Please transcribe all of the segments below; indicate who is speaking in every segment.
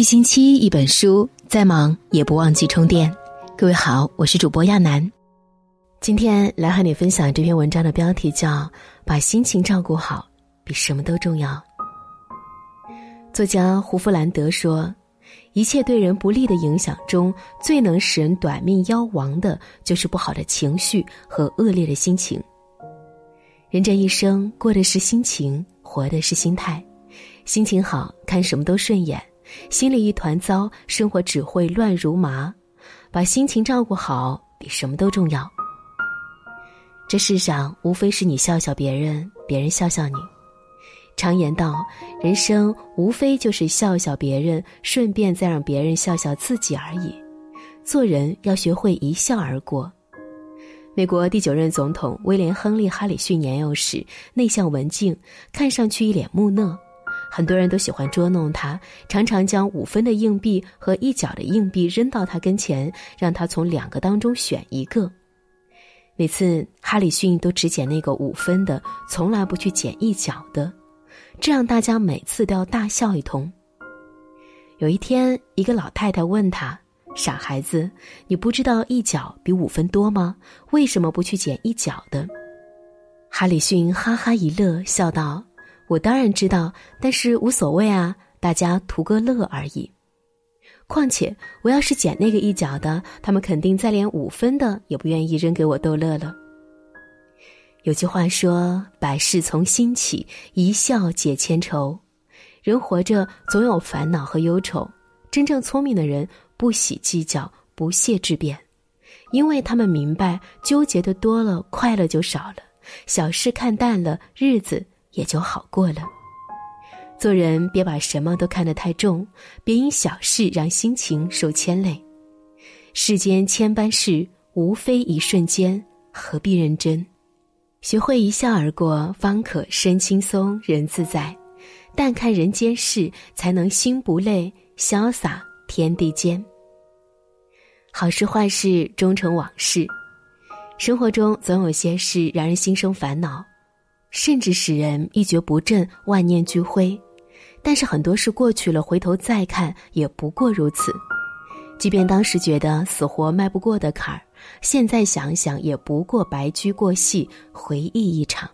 Speaker 1: 一星期一本书，再忙也不忘记充电。各位好，我是主播亚楠，今天来和你分享这篇文章的标题叫《把心情照顾好比什么都重要》。作家胡弗兰德说：“一切对人不利的影响中，最能使人短命夭亡的，就是不好的情绪和恶劣的心情。人这一生过的是心情，活的是心态。心情好，看什么都顺眼。”心里一团糟，生活只会乱如麻。把心情照顾好，比什么都重要。这世上无非是你笑笑别人，别人笑笑你。常言道，人生无非就是笑笑别人，顺便再让别人笑笑自己而已。做人要学会一笑而过。美国第九任总统威廉·亨利·哈里逊年幼时内向文静，看上去一脸木讷。很多人都喜欢捉弄他，常常将五分的硬币和一角的硬币扔到他跟前，让他从两个当中选一个。每次哈里逊都只捡那个五分的，从来不去捡一角的，这让大家每次都要大笑一通。有一天，一个老太太问他：“傻孩子，你不知道一角比五分多吗？为什么不去捡一角的？”哈里逊哈哈一乐，笑道。我当然知道，但是无所谓啊，大家图个乐而已。况且我要是捡那个一角的，他们肯定再连五分的也不愿意扔给我逗乐了。有句话说：“百事从心起，一笑解千愁。”人活着总有烦恼和忧愁，真正聪明的人不喜计较，不屑质辩，因为他们明白，纠结的多了，快乐就少了；小事看淡了，日子。也就好过了。做人别把什么都看得太重，别因小事让心情受牵累。世间千般事，无非一瞬间，何必认真？学会一笑而过，方可身轻松，人自在。淡看人间事，才能心不累，潇洒天地间。好事坏事终成往事。生活中总有些事让人心生烦恼。甚至使人一蹶不振、万念俱灰，但是很多事过去了，回头再看也不过如此。即便当时觉得死活迈不过的坎儿，现在想想也不过白驹过隙，回忆一场。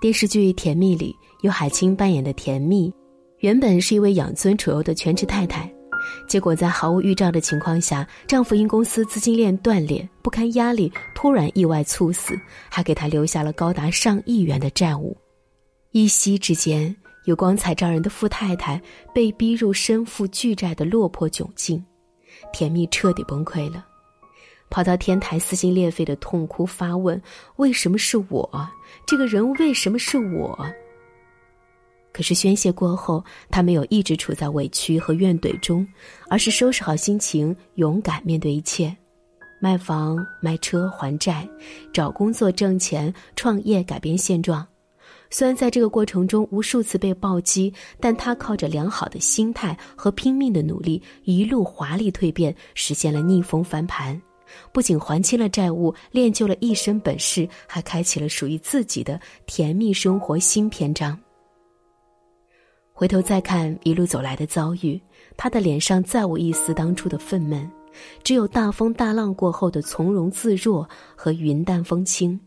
Speaker 1: 电视剧《甜蜜》里，由海清扮演的甜蜜，原本是一位养尊处优的全职太太。结果在毫无预兆的情况下，丈夫因公司资金链断裂不堪压力，突然意外猝死，还给她留下了高达上亿元的债务。一夕之间，有光彩照人的富太太被逼入身负巨债的落魄窘境，甜蜜彻底崩溃了，跑到天台撕心裂肺的痛哭发问：“为什么是我？这个人为什么是我？”可是宣泄过后，他没有一直处在委屈和怨怼中，而是收拾好心情，勇敢面对一切，卖房卖车还债，找工作挣钱，创业改变现状。虽然在这个过程中无数次被暴击，但他靠着良好的心态和拼命的努力，一路华丽蜕变，实现了逆风翻盘。不仅还清了债务，练就了一身本事，还开启了属于自己的甜蜜生活新篇章。回头再看一路走来的遭遇，他的脸上再无一丝当初的愤懑，只有大风大浪过后的从容自若和云淡风轻。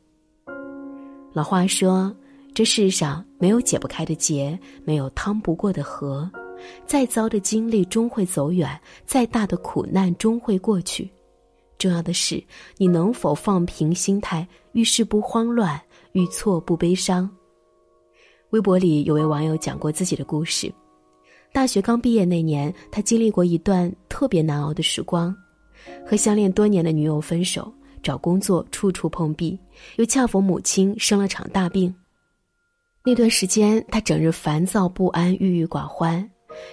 Speaker 1: 老话说：“这世上没有解不开的结，没有趟不过的河。再糟的经历终会走远，再大的苦难终会过去。重要的是，你能否放平心态，遇事不慌乱，遇错不悲伤。”微博里有位网友讲过自己的故事：大学刚毕业那年，他经历过一段特别难熬的时光，和相恋多年的女友分手，找工作处处碰壁，又恰逢母亲生了场大病。那段时间，他整日烦躁不安、郁郁寡欢，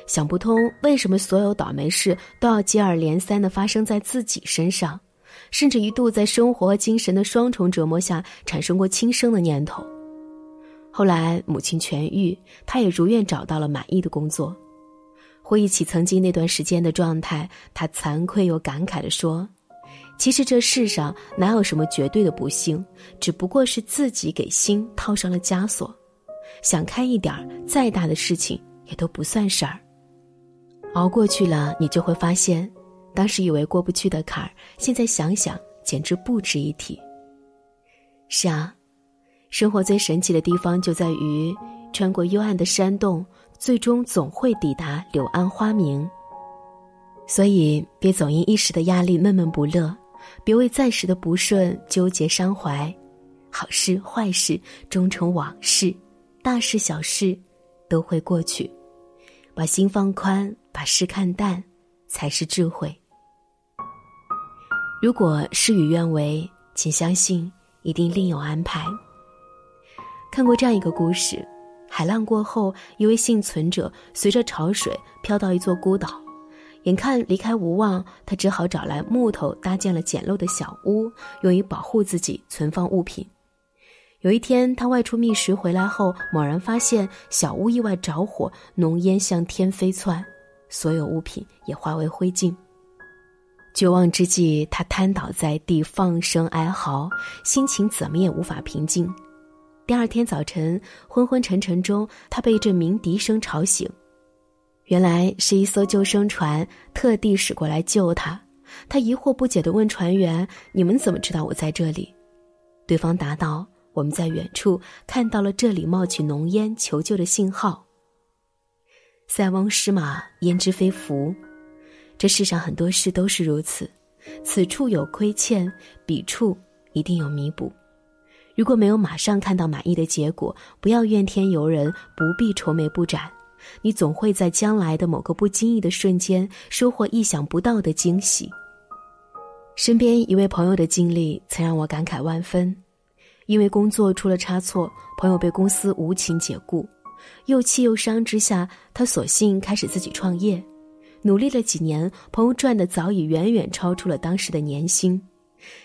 Speaker 1: 想不通为什么所有倒霉事都要接二连三的发生在自己身上，甚至一度在生活和精神的双重折磨下，产生过轻生的念头。后来母亲痊愈，他也如愿找到了满意的工作。回忆起曾经那段时间的状态，他惭愧又感慨地说：“其实这世上哪有什么绝对的不幸，只不过是自己给心套上了枷锁。想开一点再大的事情也都不算事儿。”熬过去了，你就会发现，当时以为过不去的坎儿，现在想想简直不值一提。是啊，生活最神奇的地方就在于，穿过幽暗的山洞，最终总会抵达柳暗花明。所以，别总因一时的压力闷闷不乐，别为暂时的不顺纠结伤怀。好事坏事终成往事，大事小事都会过去。把心放宽，把事看淡，才是智慧。如果事与愿违，请相信一定另有安排。看过这样一个故事：海浪过后，一位幸存者随着潮水飘到一座孤岛。眼看离开无望，他只好找来木头搭建了简陋的小屋，用于保护自己存放物品。有一天，他外出觅食回来后，猛然发现小屋意外着火，浓烟向天飞窜，所有物品也化为灰烬。绝望之际，他瘫倒在地，放声哀嚎，心情怎么也无法平静。第二天早晨，昏昏沉沉中，他被一阵鸣笛声吵醒。原来是一艘救生船特地驶过来救他。他疑惑不解地问船员：“你们怎么知道我在这里？”对方答道：“我们在远处看到了这里冒起浓烟，求救的信号。”塞翁失马，焉知非福？这世上很多事都是如此，此处有亏欠，彼处一定有弥补。如果没有马上看到满意的结果，不要怨天尤人，不必愁眉不展。你总会在将来的某个不经意的瞬间收获意想不到的惊喜。身边一位朋友的经历曾让我感慨万分，因为工作出了差错，朋友被公司无情解雇，又气又伤之下，他索性开始自己创业。努力了几年，朋友赚的早已远远超出了当时的年薪。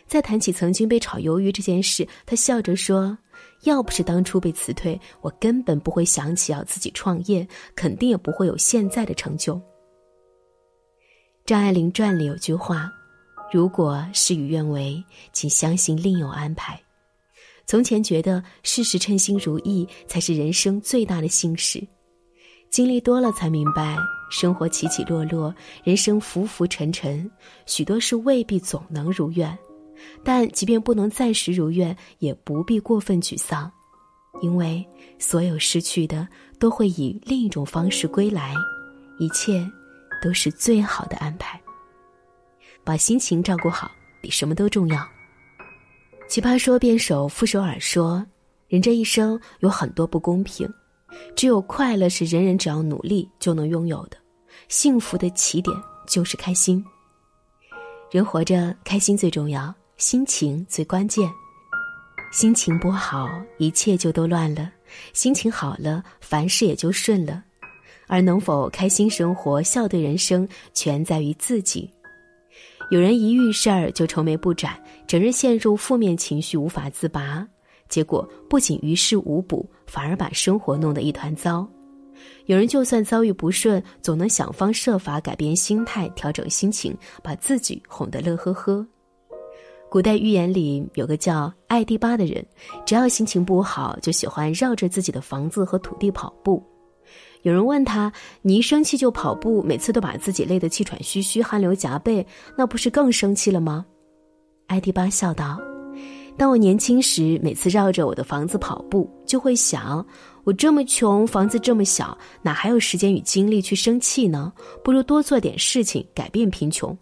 Speaker 1: 再谈起曾经被炒鱿鱼这件事，他笑着说。要不是当初被辞退，我根本不会想起要自己创业，肯定也不会有现在的成就。张爱玲传里有句话：“如果事与愿违，请相信另有安排。”从前觉得事事称心如意才是人生最大的幸事，经历多了才明白，生活起起落落，人生浮浮沉沉，许多事未必总能如愿。但即便不能暂时如愿，也不必过分沮丧，因为所有失去的都会以另一种方式归来，一切都是最好的安排。把心情照顾好，比什么都重要。奇葩说辩手傅首尔说：“人这一生有很多不公平，只有快乐是人人只要努力就能拥有的，幸福的起点就是开心。人活着，开心最重要。”心情最关键，心情不好，一切就都乱了；心情好了，凡事也就顺了。而能否开心生活、笑对人生，全在于自己。有人一遇事儿就愁眉不展，整日陷入负面情绪，无法自拔，结果不仅于事无补，反而把生活弄得一团糟。有人就算遭遇不顺，总能想方设法改变心态，调整心情，把自己哄得乐呵呵。古代寓言里有个叫艾迪巴的人，只要心情不好，就喜欢绕着自己的房子和土地跑步。有人问他：“你一生气就跑步，每次都把自己累得气喘吁吁、汗流浃背，那不是更生气了吗？”艾迪巴笑道：“当我年轻时，每次绕着我的房子跑步，就会想：我这么穷，房子这么小，哪还有时间与精力去生气呢？不如多做点事情，改变贫穷。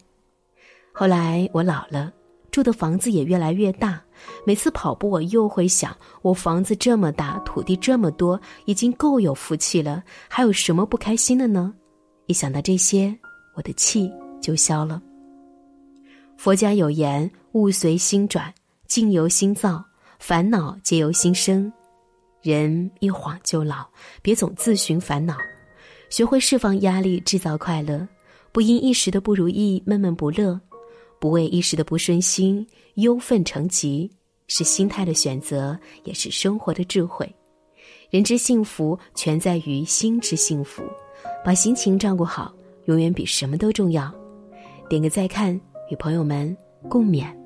Speaker 1: 后来我老了。”住的房子也越来越大，每次跑步我又会想：我房子这么大，土地这么多，已经够有福气了，还有什么不开心的呢？一想到这些，我的气就消了。佛家有言：物随心转，境由心造，烦恼皆由心生。人一晃就老，别总自寻烦恼，学会释放压力，制造快乐，不因一时的不如意闷闷不乐。不为一时的不顺心忧愤成疾，是心态的选择，也是生活的智慧。人之幸福，全在于心之幸福。把心情照顾好，永远比什么都重要。点个再看，与朋友们共勉。